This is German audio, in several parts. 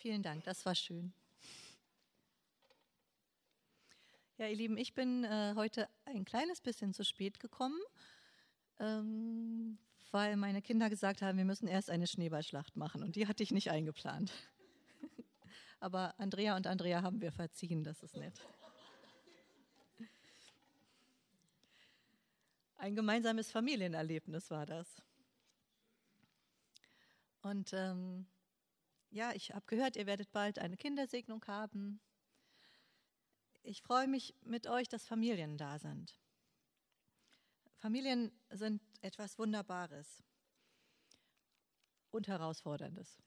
Vielen Dank, das war schön. Ja, ihr Lieben, ich bin äh, heute ein kleines bisschen zu spät gekommen, ähm, weil meine Kinder gesagt haben, wir müssen erst eine Schneeballschlacht machen und die hatte ich nicht eingeplant. Aber Andrea und Andrea haben wir verziehen, das ist nett. Ein gemeinsames Familienerlebnis war das. Und ähm, ja, ich habe gehört, ihr werdet bald eine Kindersegnung haben. Ich freue mich mit euch, dass Familien da sind. Familien sind etwas Wunderbares und Herausforderndes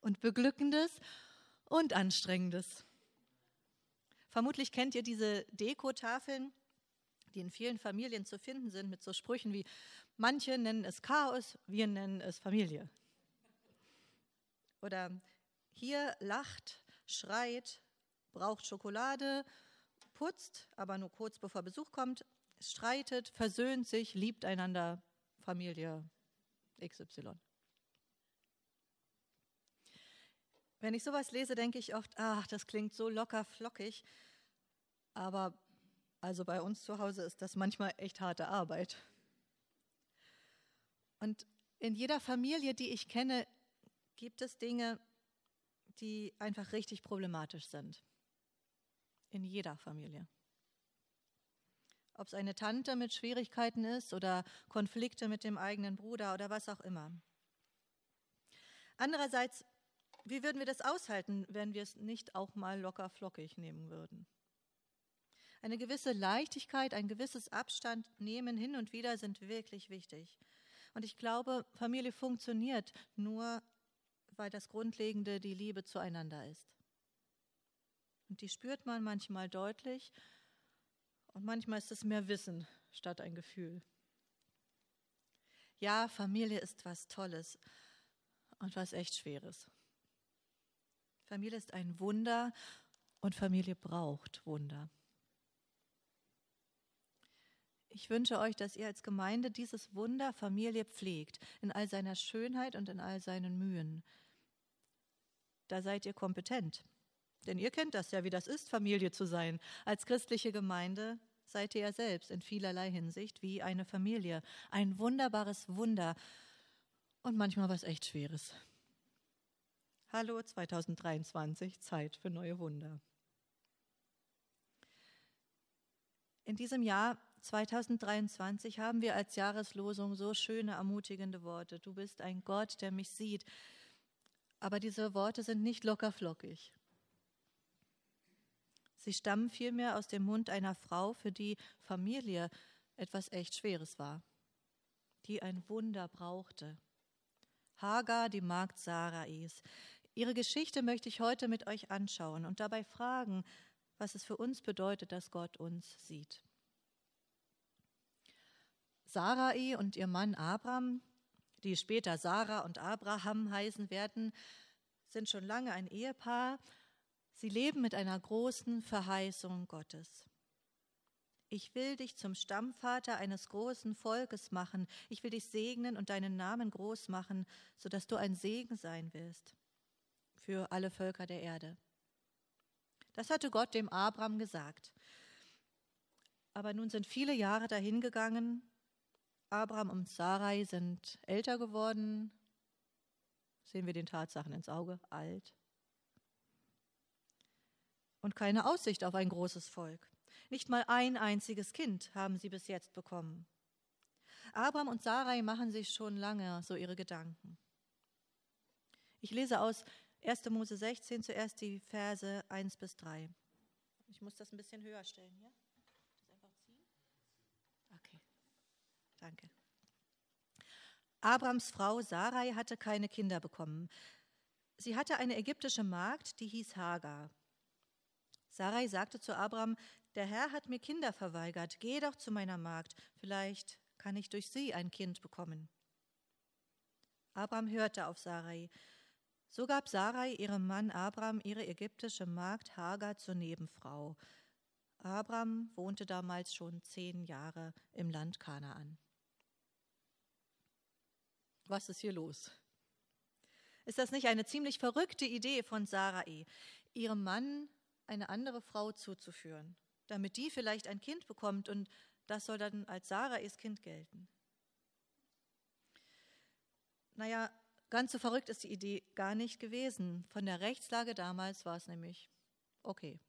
und Beglückendes und Anstrengendes. Vermutlich kennt ihr diese Dekotafeln, die in vielen Familien zu finden sind, mit so Sprüchen wie, manche nennen es Chaos, wir nennen es Familie. Oder hier lacht, schreit, braucht Schokolade, putzt, aber nur kurz bevor Besuch kommt, streitet, versöhnt sich, liebt einander, Familie XY. Wenn ich sowas lese, denke ich oft, ach, das klingt so locker flockig, aber also bei uns zu Hause ist das manchmal echt harte Arbeit. Und in jeder Familie, die ich kenne, gibt es Dinge, die einfach richtig problematisch sind. In jeder Familie. Ob es eine Tante mit Schwierigkeiten ist oder Konflikte mit dem eigenen Bruder oder was auch immer. Andererseits, wie würden wir das aushalten, wenn wir es nicht auch mal locker flockig nehmen würden? Eine gewisse Leichtigkeit, ein gewisses Abstand nehmen hin und wieder sind wirklich wichtig. Und ich glaube, Familie funktioniert nur, weil das Grundlegende die Liebe zueinander ist. Und die spürt man manchmal deutlich und manchmal ist es mehr Wissen statt ein Gefühl. Ja, Familie ist was Tolles und was echt Schweres. Familie ist ein Wunder und Familie braucht Wunder. Ich wünsche euch, dass ihr als Gemeinde dieses Wunder Familie pflegt, in all seiner Schönheit und in all seinen Mühen. Da seid ihr kompetent. Denn ihr kennt das ja, wie das ist, Familie zu sein. Als christliche Gemeinde seid ihr ja selbst in vielerlei Hinsicht wie eine Familie. Ein wunderbares Wunder und manchmal was echt Schweres. Hallo 2023, Zeit für neue Wunder. In diesem Jahr 2023 haben wir als Jahreslosung so schöne, ermutigende Worte. Du bist ein Gott, der mich sieht. Aber diese Worte sind nicht lockerflockig. Sie stammen vielmehr aus dem Mund einer Frau, für die Familie etwas echt Schweres war, die ein Wunder brauchte. Hagar, die Magd Sarais. Ihre Geschichte möchte ich heute mit euch anschauen und dabei fragen, was es für uns bedeutet, dass Gott uns sieht. Sarai und ihr Mann Abram, die später Sarah und Abraham heißen werden, sind schon lange ein Ehepaar. Sie leben mit einer großen Verheißung Gottes. Ich will dich zum Stammvater eines großen Volkes machen. Ich will dich segnen und deinen Namen groß machen, sodass du ein Segen sein wirst für alle Völker der Erde. Das hatte Gott dem Abraham gesagt. Aber nun sind viele Jahre dahingegangen Abraham und Sarai sind älter geworden. Sehen wir den Tatsachen ins Auge, alt. Und keine Aussicht auf ein großes Volk. Nicht mal ein einziges Kind haben sie bis jetzt bekommen. Abraham und Sarai machen sich schon lange so ihre Gedanken. Ich lese aus 1. Mose 16 zuerst die Verse 1 bis 3. Ich muss das ein bisschen höher stellen, ja? Danke. Abrams Frau Sarai hatte keine Kinder bekommen. Sie hatte eine ägyptische Magd, die hieß Hagar. Sarai sagte zu Abram, der Herr hat mir Kinder verweigert, geh doch zu meiner Magd, vielleicht kann ich durch sie ein Kind bekommen. Abram hörte auf Sarai. So gab Sarai ihrem Mann Abram ihre ägyptische Magd Hagar zur Nebenfrau. Abram wohnte damals schon zehn Jahre im Land Kanaan. Was ist hier los? Ist das nicht eine ziemlich verrückte Idee von Sarai, ihrem Mann eine andere Frau zuzuführen, damit die vielleicht ein Kind bekommt und das soll dann als Sarais Kind gelten? Naja, ganz so verrückt ist die Idee gar nicht gewesen. Von der Rechtslage damals war es nämlich okay.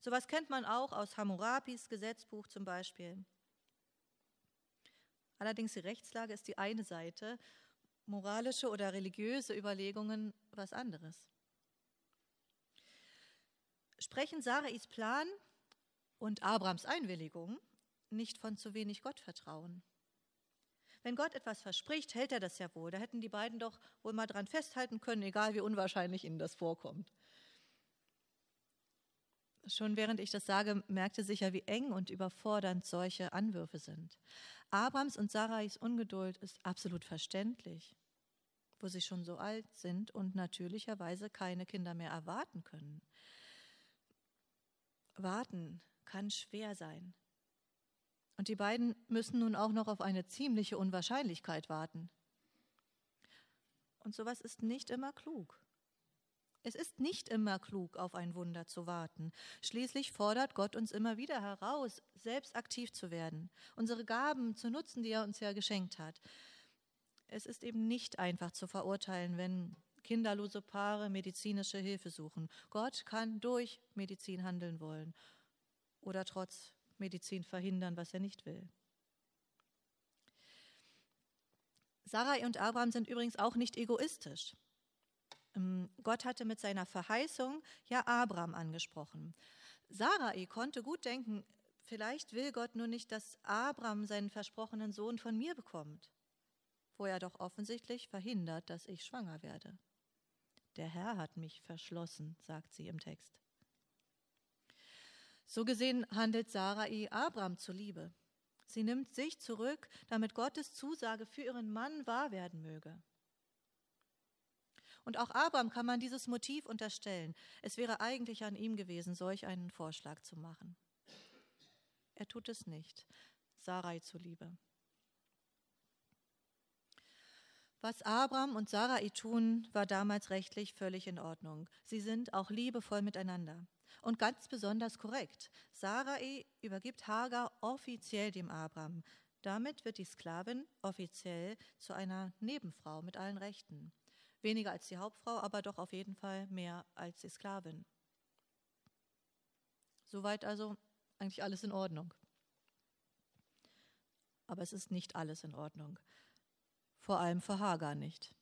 Sowas kennt man auch aus Hammurabis Gesetzbuch zum Beispiel. Allerdings die Rechtslage ist die eine Seite, moralische oder religiöse Überlegungen was anderes. Sprechen Sarais Plan und Abrams Einwilligung nicht von zu wenig Gottvertrauen? Wenn Gott etwas verspricht, hält er das ja wohl. Da hätten die beiden doch wohl mal dran festhalten können, egal wie unwahrscheinlich ihnen das vorkommt. Schon während ich das sage, merkte sicher, wie eng und überfordernd solche Anwürfe sind. Abrams und Sarais Ungeduld ist absolut verständlich, wo sie schon so alt sind und natürlicherweise keine Kinder mehr erwarten können. Warten kann schwer sein. Und die beiden müssen nun auch noch auf eine ziemliche Unwahrscheinlichkeit warten. Und sowas ist nicht immer klug. Es ist nicht immer klug, auf ein Wunder zu warten. Schließlich fordert Gott uns immer wieder heraus, selbst aktiv zu werden, unsere Gaben zu nutzen, die er uns ja geschenkt hat. Es ist eben nicht einfach zu verurteilen, wenn kinderlose Paare medizinische Hilfe suchen. Gott kann durch Medizin handeln wollen oder trotz Medizin verhindern, was er nicht will. Sarai und Abraham sind übrigens auch nicht egoistisch. Ähm, Gott hatte mit seiner Verheißung ja Abraham angesprochen. Sarai konnte gut denken, vielleicht will Gott nur nicht, dass Abraham seinen versprochenen Sohn von mir bekommt, wo er doch offensichtlich verhindert, dass ich schwanger werde. Der Herr hat mich verschlossen, sagt sie im Text. So gesehen handelt Sarai Abraham zuliebe. Sie nimmt sich zurück, damit Gottes Zusage für ihren Mann wahr werden möge. Und auch Abraham kann man dieses Motiv unterstellen. Es wäre eigentlich an ihm gewesen, solch einen Vorschlag zu machen. Er tut es nicht, Sarai zuliebe. Was Abraham und Sarai tun, war damals rechtlich völlig in Ordnung. Sie sind auch liebevoll miteinander. Und ganz besonders korrekt. Sarai übergibt Hagar offiziell dem Abraham. Damit wird die Sklavin offiziell zu einer Nebenfrau mit allen Rechten. Weniger als die Hauptfrau, aber doch auf jeden Fall mehr als die Sklavin. Soweit also eigentlich alles in Ordnung. Aber es ist nicht alles in Ordnung. Vor allem für Hagar nicht.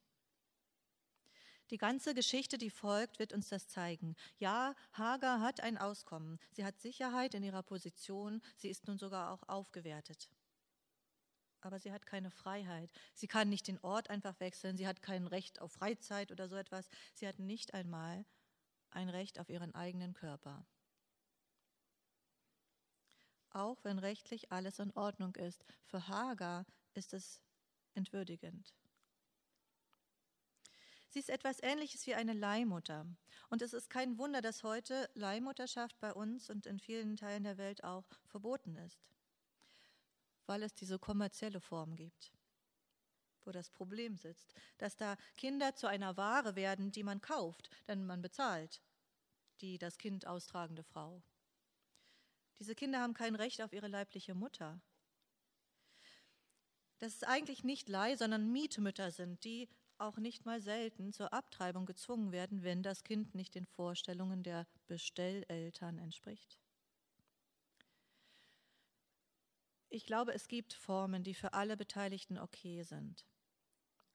Die ganze Geschichte, die folgt, wird uns das zeigen. Ja, Hagar hat ein Auskommen. Sie hat Sicherheit in ihrer Position. Sie ist nun sogar auch aufgewertet aber sie hat keine Freiheit. Sie kann nicht den Ort einfach wechseln, sie hat kein Recht auf Freizeit oder so etwas. Sie hat nicht einmal ein Recht auf ihren eigenen Körper. Auch wenn rechtlich alles in Ordnung ist, für Hagar ist es entwürdigend. Sie ist etwas Ähnliches wie eine Leihmutter. Und es ist kein Wunder, dass heute Leihmutterschaft bei uns und in vielen Teilen der Welt auch verboten ist weil es diese kommerzielle Form gibt, wo das Problem sitzt, dass da Kinder zu einer Ware werden, die man kauft, denn man bezahlt die das Kind austragende Frau. Diese Kinder haben kein Recht auf ihre leibliche Mutter. Dass es eigentlich nicht Leih, sondern Mietmütter sind, die auch nicht mal selten zur Abtreibung gezwungen werden, wenn das Kind nicht den Vorstellungen der Bestelleltern entspricht. Ich glaube, es gibt Formen, die für alle Beteiligten okay sind.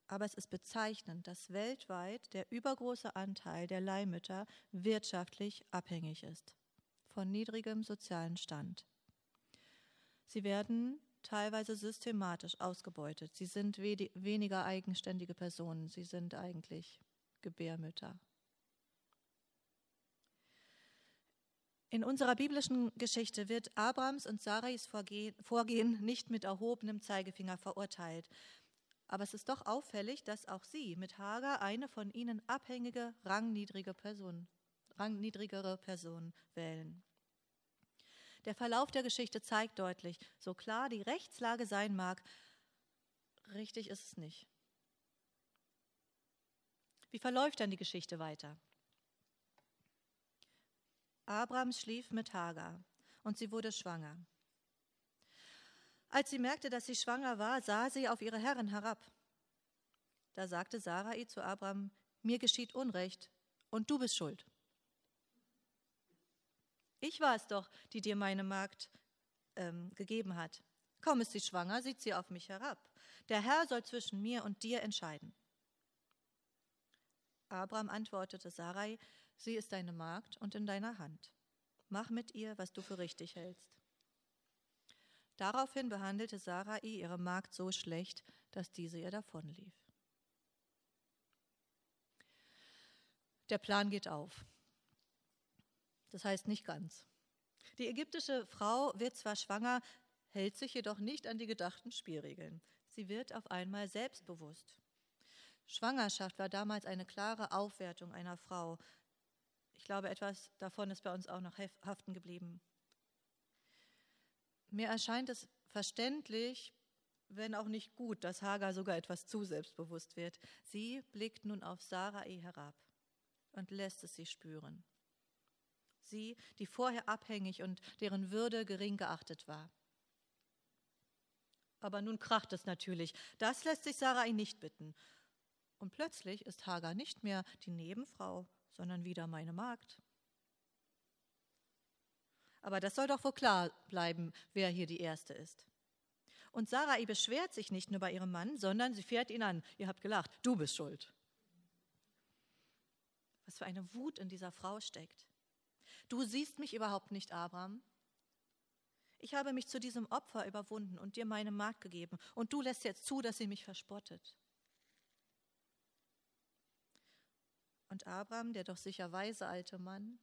Aber es ist bezeichnend, dass weltweit der übergroße Anteil der Leihmütter wirtschaftlich abhängig ist von niedrigem sozialen Stand. Sie werden teilweise systematisch ausgebeutet. Sie sind weniger eigenständige Personen. Sie sind eigentlich Gebärmütter. In unserer biblischen Geschichte wird Abrams und Sarais Vorgehen nicht mit erhobenem Zeigefinger verurteilt. Aber es ist doch auffällig, dass auch sie mit Hagar eine von ihnen abhängige, rangniedrige Person, rangniedrigere Person wählen. Der Verlauf der Geschichte zeigt deutlich, so klar die Rechtslage sein mag, richtig ist es nicht. Wie verläuft dann die Geschichte weiter? Abraham schlief mit Hagar und sie wurde schwanger. Als sie merkte, dass sie schwanger war, sah sie auf ihre Herren herab. Da sagte Sarai zu Abraham, mir geschieht Unrecht und du bist schuld. Ich war es doch, die dir meine Magd ähm, gegeben hat. Kaum ist sie schwanger, sieht sie auf mich herab. Der Herr soll zwischen mir und dir entscheiden. Abraham antwortete Sarai, sie ist deine Magd und in deiner Hand. Mach mit ihr, was du für richtig hältst. Daraufhin behandelte Sarai ihre Magd so schlecht, dass diese ihr davonlief. Der Plan geht auf. Das heißt nicht ganz. Die ägyptische Frau wird zwar schwanger, hält sich jedoch nicht an die gedachten Spielregeln. Sie wird auf einmal selbstbewusst. Schwangerschaft war damals eine klare Aufwertung einer Frau. Ich glaube, etwas davon ist bei uns auch noch haften geblieben. Mir erscheint es verständlich, wenn auch nicht gut, dass Hagar sogar etwas zu selbstbewusst wird. Sie blickt nun auf Sarai herab und lässt es sie spüren. Sie, die vorher abhängig und deren Würde gering geachtet war. Aber nun kracht es natürlich. Das lässt sich Sarai nicht bitten. Und plötzlich ist Hagar nicht mehr die Nebenfrau, sondern wieder meine Magd. Aber das soll doch wohl klar bleiben, wer hier die Erste ist. Und Sarai beschwert sich nicht nur bei ihrem Mann, sondern sie fährt ihn an. Ihr habt gelacht, du bist schuld. Was für eine Wut in dieser Frau steckt. Du siehst mich überhaupt nicht, Abraham. Ich habe mich zu diesem Opfer überwunden und dir meine Magd gegeben, und du lässt jetzt zu, dass sie mich verspottet. Und Abraham, der doch sicher weise alte Mann,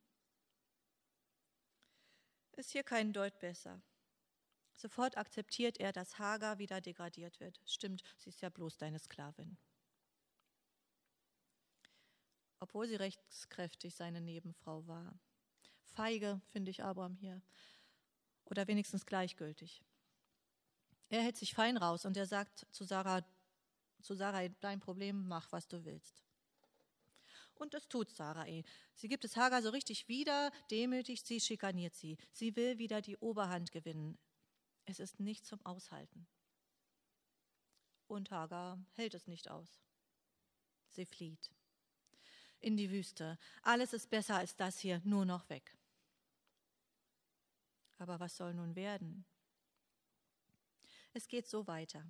ist hier kein Deut besser. Sofort akzeptiert er, dass Hagar wieder degradiert wird. Stimmt, sie ist ja bloß deine Sklavin. Obwohl sie rechtskräftig seine Nebenfrau war. Feige finde ich Abraham hier. Oder wenigstens gleichgültig. Er hält sich fein raus und er sagt zu Sarah, zu Sarah, dein Problem, mach, was du willst. Und das tut Sarai. Sie gibt es Hagar so richtig wieder, demütigt sie, schikaniert sie. Sie will wieder die Oberhand gewinnen. Es ist nicht zum Aushalten. Und Hagar hält es nicht aus. Sie flieht. In die Wüste. Alles ist besser als das hier, nur noch weg. Aber was soll nun werden? Es geht so weiter.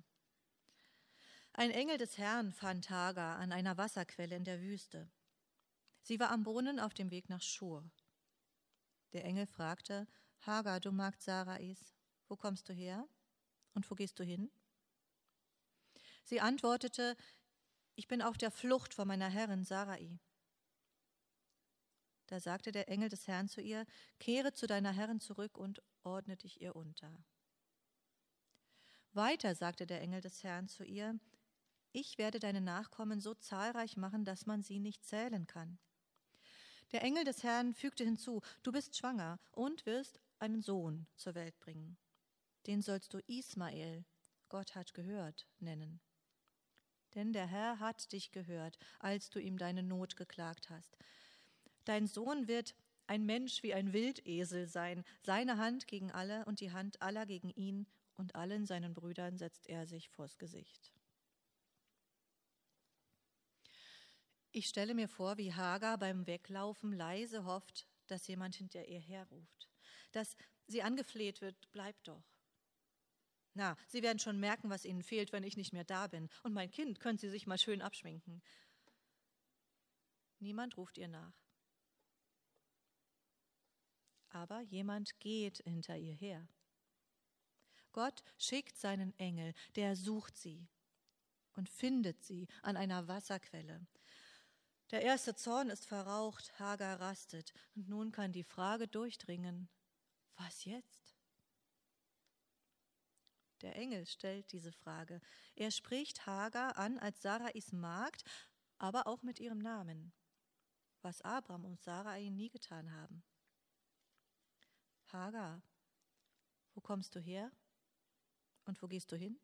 Ein Engel des Herrn fand Hagar an einer Wasserquelle in der Wüste. Sie war am Brunnen auf dem Weg nach Schur. Der Engel fragte, Hagar, du Magd Sarais, wo kommst du her und wo gehst du hin? Sie antwortete, ich bin auf der Flucht vor meiner Herrin Sarai. Da sagte der Engel des Herrn zu ihr, kehre zu deiner Herrin zurück und ordne dich ihr unter. Weiter sagte der Engel des Herrn zu ihr, ich werde deine Nachkommen so zahlreich machen, dass man sie nicht zählen kann. Der Engel des Herrn fügte hinzu, du bist schwanger und wirst einen Sohn zur Welt bringen. Den sollst du Ismael, Gott hat gehört, nennen. Denn der Herr hat dich gehört, als du ihm deine Not geklagt hast. Dein Sohn wird ein Mensch wie ein Wildesel sein, seine Hand gegen alle und die Hand aller gegen ihn, und allen seinen Brüdern setzt er sich vors Gesicht. Ich stelle mir vor, wie Hagar beim Weglaufen leise hofft, dass jemand hinter ihr herruft, dass sie angefleht wird, bleib doch. Na, Sie werden schon merken, was Ihnen fehlt, wenn ich nicht mehr da bin. Und mein Kind, können Sie sich mal schön abschminken. Niemand ruft ihr nach. Aber jemand geht hinter ihr her. Gott schickt seinen Engel, der sucht sie und findet sie an einer Wasserquelle. Der erste Zorn ist verraucht, Hagar rastet, und nun kann die Frage durchdringen, was jetzt? Der Engel stellt diese Frage. Er spricht Hagar an als Sarais Magd, aber auch mit ihrem Namen, was Abraham und Sarai nie getan haben. Hagar, wo kommst du her und wo gehst du hin?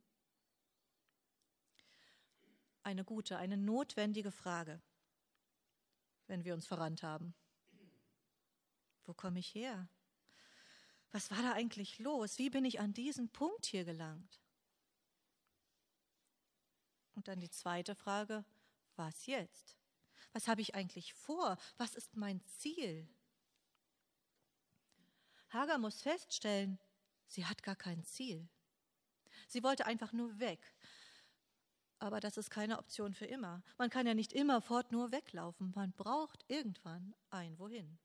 Eine gute, eine notwendige Frage. Wenn wir uns verrannt haben. Wo komme ich her? Was war da eigentlich los? Wie bin ich an diesen Punkt hier gelangt? Und dann die zweite Frage, was jetzt? Was habe ich eigentlich vor? Was ist mein Ziel? Hagar muss feststellen, sie hat gar kein Ziel. Sie wollte einfach nur weg. Aber das ist keine Option für immer. Man kann ja nicht immerfort nur weglaufen. Man braucht irgendwann ein Wohin.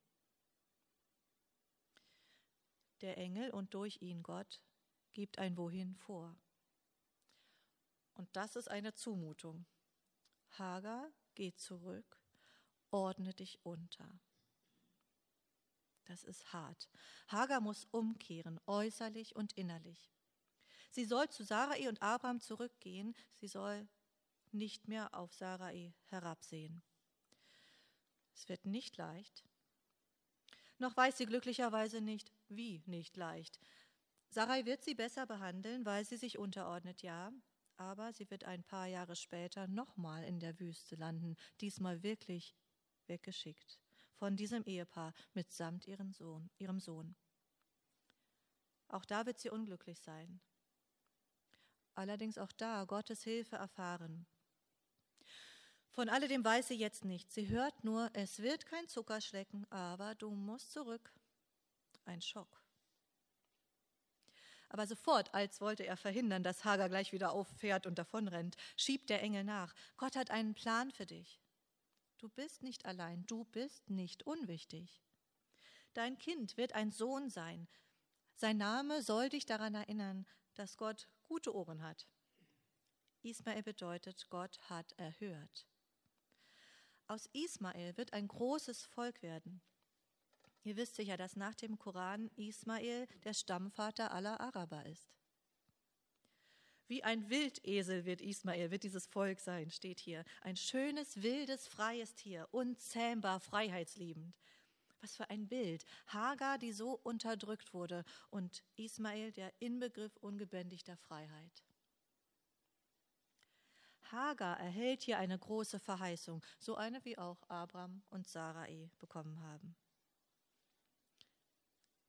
Der Engel und durch ihn Gott gibt ein Wohin vor. Und das ist eine Zumutung. Hagar, geh zurück, ordne dich unter. Das ist hart. Hagar muss umkehren, äußerlich und innerlich. Sie soll zu Sarai und Abraham zurückgehen. Sie soll nicht mehr auf Sarai herabsehen. Es wird nicht leicht. Noch weiß sie glücklicherweise nicht, wie nicht leicht. Sarai wird sie besser behandeln, weil sie sich unterordnet, ja, aber sie wird ein paar Jahre später nochmal in der Wüste landen, diesmal wirklich weggeschickt von diesem Ehepaar mitsamt ihrem Sohn, ihrem Sohn. Auch da wird sie unglücklich sein. Allerdings auch da Gottes Hilfe erfahren. Von alledem weiß sie jetzt nichts. Sie hört nur, es wird kein Zuckerschlecken, aber du musst zurück. Ein Schock. Aber sofort, als wollte er verhindern, dass Hagar gleich wieder auffährt und davonrennt, schiebt der Engel nach. Gott hat einen Plan für dich. Du bist nicht allein, du bist nicht unwichtig. Dein Kind wird ein Sohn sein. Sein Name soll dich daran erinnern, dass Gott gute Ohren hat. Ismael bedeutet, Gott hat erhört. Aus Ismael wird ein großes Volk werden. Ihr wisst sicher, dass nach dem Koran Ismael der Stammvater aller Araber ist. Wie ein Wildesel wird Ismael, wird dieses Volk sein, steht hier. Ein schönes, wildes, freies Tier, unzähmbar freiheitsliebend. Was für ein Bild. Hagar, die so unterdrückt wurde, und Ismael, der Inbegriff ungebändigter Freiheit. Hagar erhält hier eine große Verheißung, so eine wie auch Abraham und Sarai bekommen haben.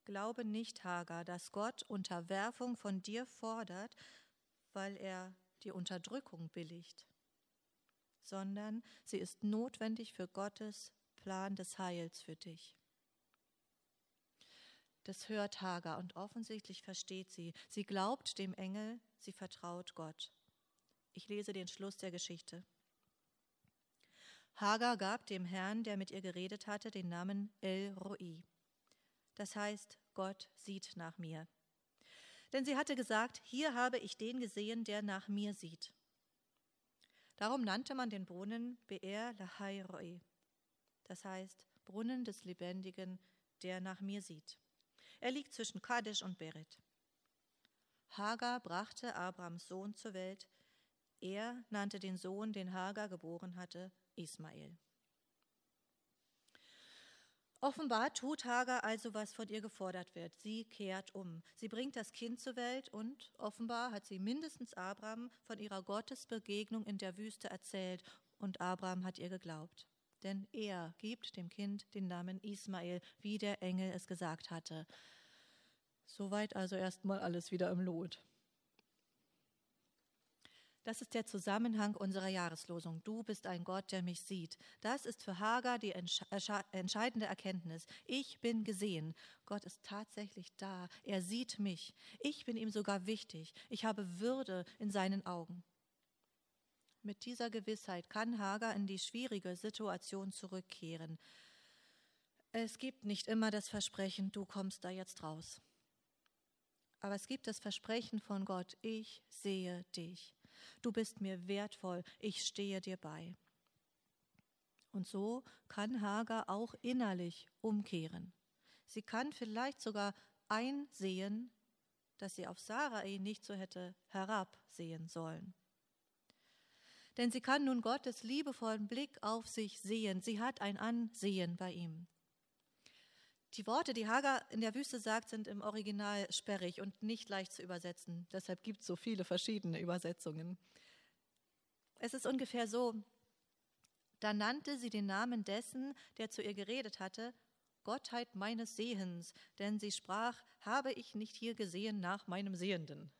Glaube nicht, Hagar, dass Gott Unterwerfung von dir fordert, weil er die Unterdrückung billigt, sondern sie ist notwendig für Gottes Plan des Heils für dich. Das hört Hagar und offensichtlich versteht sie. Sie glaubt dem Engel, sie vertraut Gott. Ich lese den Schluss der Geschichte. Hagar gab dem Herrn, der mit ihr geredet hatte, den Namen El Roi. Das heißt, Gott sieht nach mir. Denn sie hatte gesagt, hier habe ich den gesehen, der nach mir sieht. Darum nannte man den Brunnen Be'er Lahai Roi, das heißt Brunnen des Lebendigen, der nach mir sieht. Er liegt zwischen Kadesh und Beret. Hagar brachte Abrams Sohn zur Welt. Er nannte den Sohn, den Hagar geboren hatte, Ismael. Offenbar tut Hagar also, was von ihr gefordert wird. Sie kehrt um. Sie bringt das Kind zur Welt und offenbar hat sie mindestens Abraham von ihrer Gottesbegegnung in der Wüste erzählt und Abraham hat ihr geglaubt. Denn er gibt dem Kind den Namen Ismael, wie der Engel es gesagt hatte. Soweit also erstmal alles wieder im Lot. Das ist der Zusammenhang unserer Jahreslosung. Du bist ein Gott, der mich sieht. Das ist für Hagar die entscheidende Erkenntnis. Ich bin gesehen. Gott ist tatsächlich da. Er sieht mich. Ich bin ihm sogar wichtig. Ich habe Würde in seinen Augen. Mit dieser Gewissheit kann Hagar in die schwierige Situation zurückkehren. Es gibt nicht immer das Versprechen, du kommst da jetzt raus. Aber es gibt das Versprechen von Gott, ich sehe dich. Du bist mir wertvoll, ich stehe dir bei. Und so kann Hagar auch innerlich umkehren. Sie kann vielleicht sogar einsehen, dass sie auf Sarai nicht so hätte herabsehen sollen. Denn sie kann nun Gottes liebevollen Blick auf sich sehen. Sie hat ein Ansehen bei ihm. Die Worte, die Hagar in der Wüste sagt, sind im Original sperrig und nicht leicht zu übersetzen. Deshalb gibt es so viele verschiedene Übersetzungen. Es ist ungefähr so, Da nannte sie den Namen dessen, der zu ihr geredet hatte, Gottheit meines Sehens, denn sie sprach, habe ich nicht hier gesehen nach meinem Sehenden.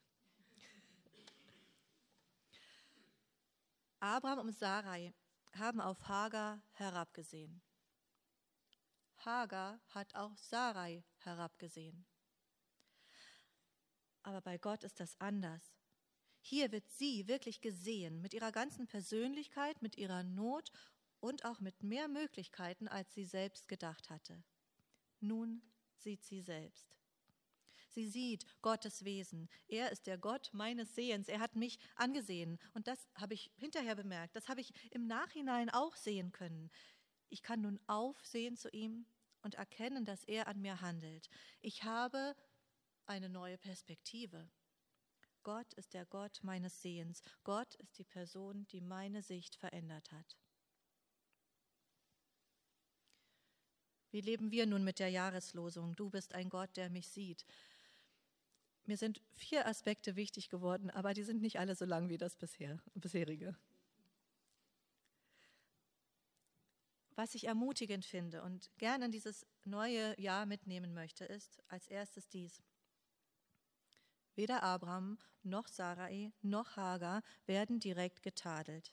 Abraham und Sarai haben auf Hagar herabgesehen. Hagar hat auch Sarai herabgesehen. Aber bei Gott ist das anders. Hier wird sie wirklich gesehen, mit ihrer ganzen Persönlichkeit, mit ihrer Not und auch mit mehr Möglichkeiten, als sie selbst gedacht hatte. Nun sieht sie selbst. Sie sieht Gottes Wesen. Er ist der Gott meines Sehens. Er hat mich angesehen. Und das habe ich hinterher bemerkt. Das habe ich im Nachhinein auch sehen können. Ich kann nun aufsehen zu ihm und erkennen, dass er an mir handelt. Ich habe eine neue Perspektive. Gott ist der Gott meines Sehens. Gott ist die Person, die meine Sicht verändert hat. Wie leben wir nun mit der Jahreslosung? Du bist ein Gott, der mich sieht. Mir sind vier Aspekte wichtig geworden, aber die sind nicht alle so lang wie das bisher, bisherige. Was ich ermutigend finde und gerne in dieses neue Jahr mitnehmen möchte, ist als erstes dies. Weder Abraham noch Sarai noch Hagar werden direkt getadelt,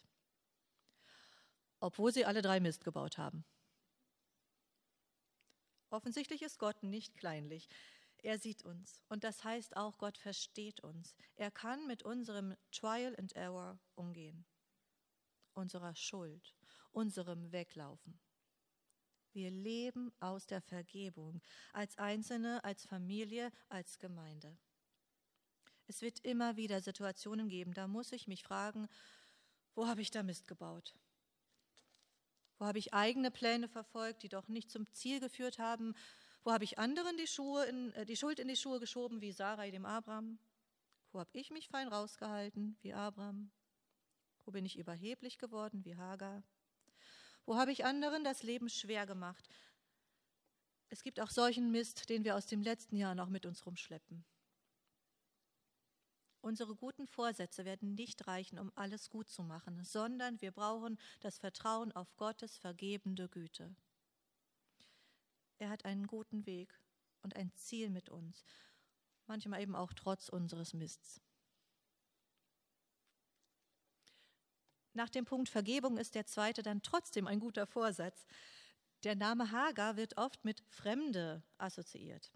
obwohl sie alle drei Mist gebaut haben. Offensichtlich ist Gott nicht kleinlich. Er sieht uns. Und das heißt auch, Gott versteht uns. Er kann mit unserem Trial and Error umgehen, unserer Schuld, unserem Weglaufen. Wir leben aus der Vergebung, als Einzelne, als Familie, als Gemeinde. Es wird immer wieder Situationen geben, da muss ich mich fragen, wo habe ich da Mist gebaut? Wo habe ich eigene Pläne verfolgt, die doch nicht zum Ziel geführt haben? Wo habe ich anderen die, in, äh, die Schuld in die Schuhe geschoben, wie Sarai dem Abraham? Wo habe ich mich fein rausgehalten, wie Abraham? Wo bin ich überheblich geworden, wie Hagar? Wo habe ich anderen das Leben schwer gemacht? Es gibt auch solchen Mist, den wir aus dem letzten Jahr noch mit uns rumschleppen. Unsere guten Vorsätze werden nicht reichen, um alles gut zu machen, sondern wir brauchen das Vertrauen auf Gottes vergebende Güte. Er hat einen guten Weg und ein Ziel mit uns, manchmal eben auch trotz unseres Mists. Nach dem Punkt Vergebung ist der zweite dann trotzdem ein guter Vorsatz. Der Name Hagar wird oft mit Fremde assoziiert.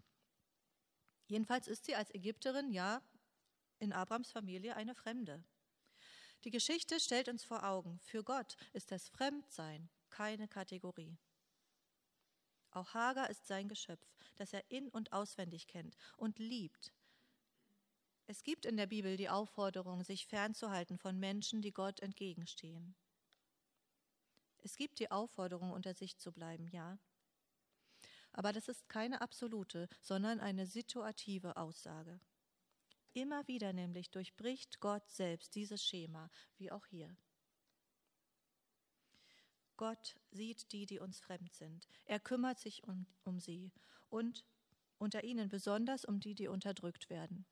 Jedenfalls ist sie als Ägypterin ja in Abrams Familie eine Fremde. Die Geschichte stellt uns vor Augen, für Gott ist das Fremdsein keine Kategorie. Auch Hagar ist sein Geschöpf, das er in und auswendig kennt und liebt. Es gibt in der Bibel die Aufforderung, sich fernzuhalten von Menschen, die Gott entgegenstehen. Es gibt die Aufforderung, unter sich zu bleiben, ja. Aber das ist keine absolute, sondern eine situative Aussage. Immer wieder nämlich durchbricht Gott selbst dieses Schema, wie auch hier. Gott sieht die, die uns fremd sind. Er kümmert sich um, um sie und unter ihnen besonders um die, die unterdrückt werden.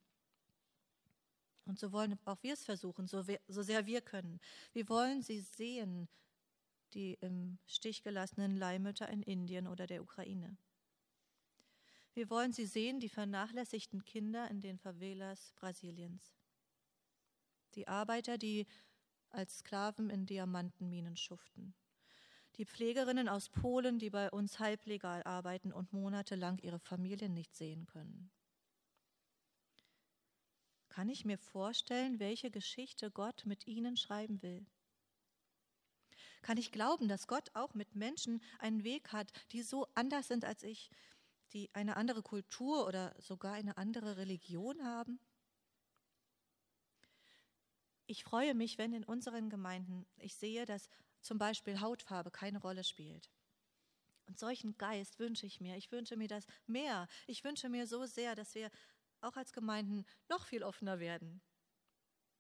Und so wollen auch wir es versuchen, so, so sehr wir können. Wir wollen sie sehen, die im Stich gelassenen Leihmütter in Indien oder der Ukraine. Wir wollen sie sehen, die vernachlässigten Kinder in den Favelas Brasiliens. Die Arbeiter, die als Sklaven in Diamantenminen schuften. Die Pflegerinnen aus Polen, die bei uns halblegal arbeiten und monatelang ihre Familien nicht sehen können. Kann ich mir vorstellen, welche Geschichte Gott mit ihnen schreiben will? Kann ich glauben, dass Gott auch mit Menschen einen Weg hat, die so anders sind als ich, die eine andere Kultur oder sogar eine andere Religion haben? Ich freue mich, wenn in unseren Gemeinden ich sehe, dass zum Beispiel Hautfarbe keine Rolle spielt. Und solchen Geist wünsche ich mir. Ich wünsche mir das mehr. Ich wünsche mir so sehr, dass wir auch als Gemeinden noch viel offener werden,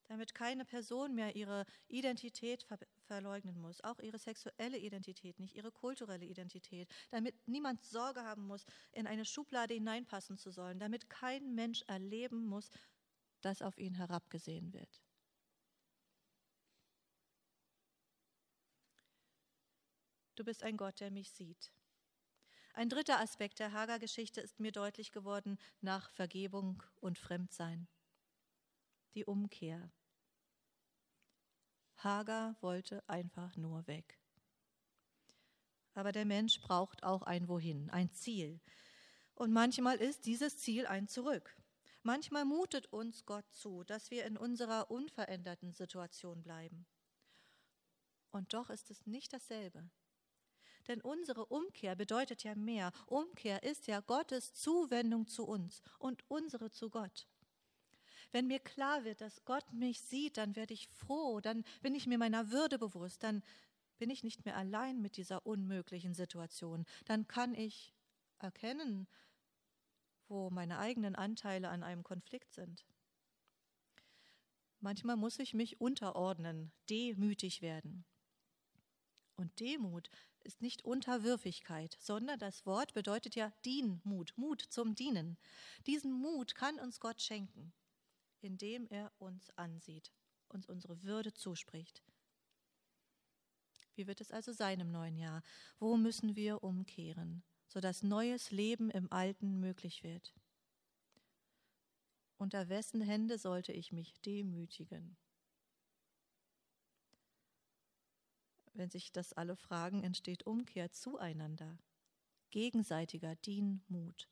damit keine Person mehr ihre Identität ver verleugnen muss, auch ihre sexuelle Identität nicht, ihre kulturelle Identität, damit niemand Sorge haben muss, in eine Schublade hineinpassen zu sollen, damit kein Mensch erleben muss, dass auf ihn herabgesehen wird. Du bist ein Gott, der mich sieht. Ein dritter Aspekt der Hagar-Geschichte ist mir deutlich geworden nach Vergebung und Fremdsein. Die Umkehr. Hagar wollte einfach nur weg. Aber der Mensch braucht auch ein Wohin, ein Ziel. Und manchmal ist dieses Ziel ein Zurück. Manchmal mutet uns Gott zu, dass wir in unserer unveränderten Situation bleiben. Und doch ist es nicht dasselbe. Denn unsere Umkehr bedeutet ja mehr. Umkehr ist ja Gottes Zuwendung zu uns und unsere zu Gott. Wenn mir klar wird, dass Gott mich sieht, dann werde ich froh, dann bin ich mir meiner Würde bewusst, dann bin ich nicht mehr allein mit dieser unmöglichen Situation. Dann kann ich erkennen, wo meine eigenen Anteile an einem Konflikt sind. Manchmal muss ich mich unterordnen, demütig werden. Und Demut ist nicht Unterwürfigkeit, sondern das Wort bedeutet ja Dienmut, Mut zum Dienen. Diesen Mut kann uns Gott schenken, indem er uns ansieht, uns unsere Würde zuspricht. Wie wird es also sein im neuen Jahr? Wo müssen wir umkehren, sodass neues Leben im Alten möglich wird? Unter wessen Hände sollte ich mich demütigen? Wenn sich das alle fragen, entsteht Umkehr zueinander, gegenseitiger Dienmut,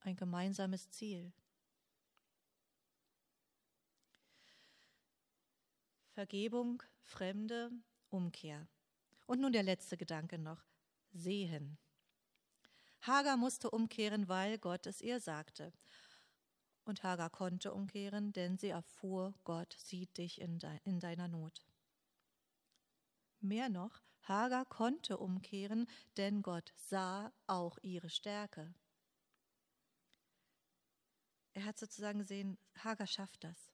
ein gemeinsames Ziel. Vergebung, Fremde, Umkehr. Und nun der letzte Gedanke noch, sehen. Hagar musste umkehren, weil Gott es ihr sagte. Und Hagar konnte umkehren, denn sie erfuhr, Gott sieht dich in, de in deiner Not. Mehr noch, Hagar konnte umkehren, denn Gott sah auch ihre Stärke. Er hat sozusagen gesehen, Hagar schafft das.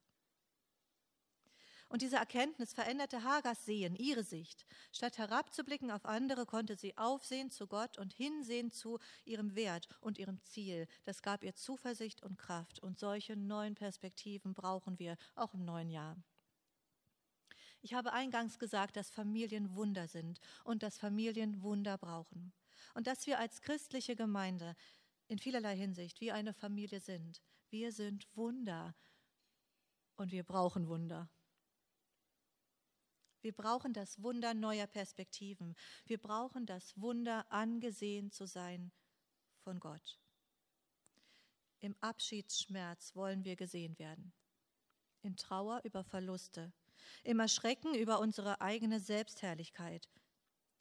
Und diese Erkenntnis veränderte Hagars Sehen, ihre Sicht. Statt herabzublicken auf andere, konnte sie aufsehen zu Gott und hinsehen zu ihrem Wert und ihrem Ziel. Das gab ihr Zuversicht und Kraft. Und solche neuen Perspektiven brauchen wir auch im neuen Jahr. Ich habe eingangs gesagt, dass Familien Wunder sind und dass Familien Wunder brauchen. Und dass wir als christliche Gemeinde in vielerlei Hinsicht wie eine Familie sind. Wir sind Wunder und wir brauchen Wunder. Wir brauchen das Wunder neuer Perspektiven. Wir brauchen das Wunder, angesehen zu sein von Gott. Im Abschiedsschmerz wollen wir gesehen werden. In Trauer über Verluste im Erschrecken über unsere eigene Selbstherrlichkeit,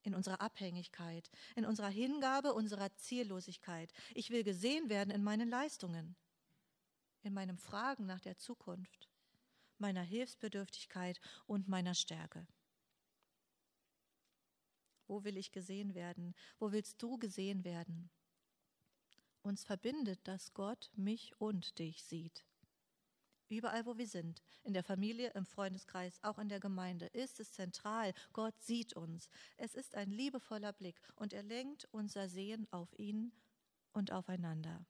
in unserer Abhängigkeit, in unserer Hingabe, unserer Ziellosigkeit. Ich will gesehen werden in meinen Leistungen, in meinem Fragen nach der Zukunft, meiner Hilfsbedürftigkeit und meiner Stärke. Wo will ich gesehen werden? Wo willst du gesehen werden? Uns verbindet, dass Gott mich und dich sieht. Überall, wo wir sind, in der Familie, im Freundeskreis, auch in der Gemeinde, ist es zentral. Gott sieht uns. Es ist ein liebevoller Blick und er lenkt unser Sehen auf ihn und aufeinander.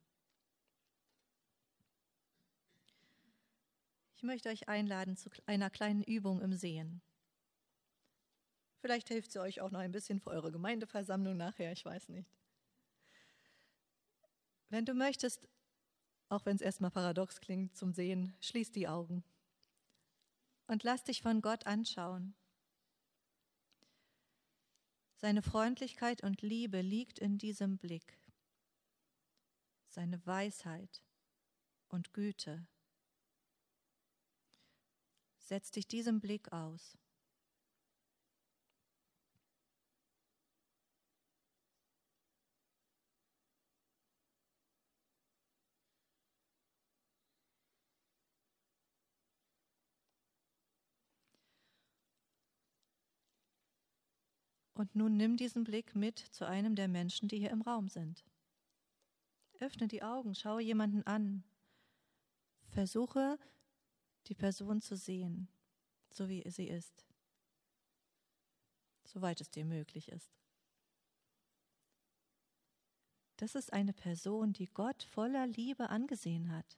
Ich möchte euch einladen zu einer kleinen Übung im Sehen. Vielleicht hilft sie euch auch noch ein bisschen für eure Gemeindeversammlung nachher, ich weiß nicht. Wenn du möchtest, auch wenn es erstmal paradox klingt zum Sehen, schließ die Augen und lass dich von Gott anschauen. Seine Freundlichkeit und Liebe liegt in diesem Blick, seine Weisheit und Güte. Setz dich diesem Blick aus. Und nun nimm diesen Blick mit zu einem der Menschen, die hier im Raum sind. Öffne die Augen, schaue jemanden an. Versuche, die Person zu sehen, so wie sie ist, soweit es dir möglich ist. Das ist eine Person, die Gott voller Liebe angesehen hat.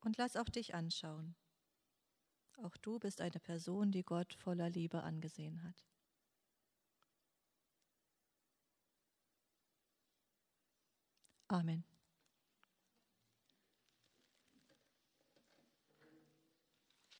Und lass auch dich anschauen. Auch du bist eine Person, die Gott voller Liebe angesehen hat. Amen.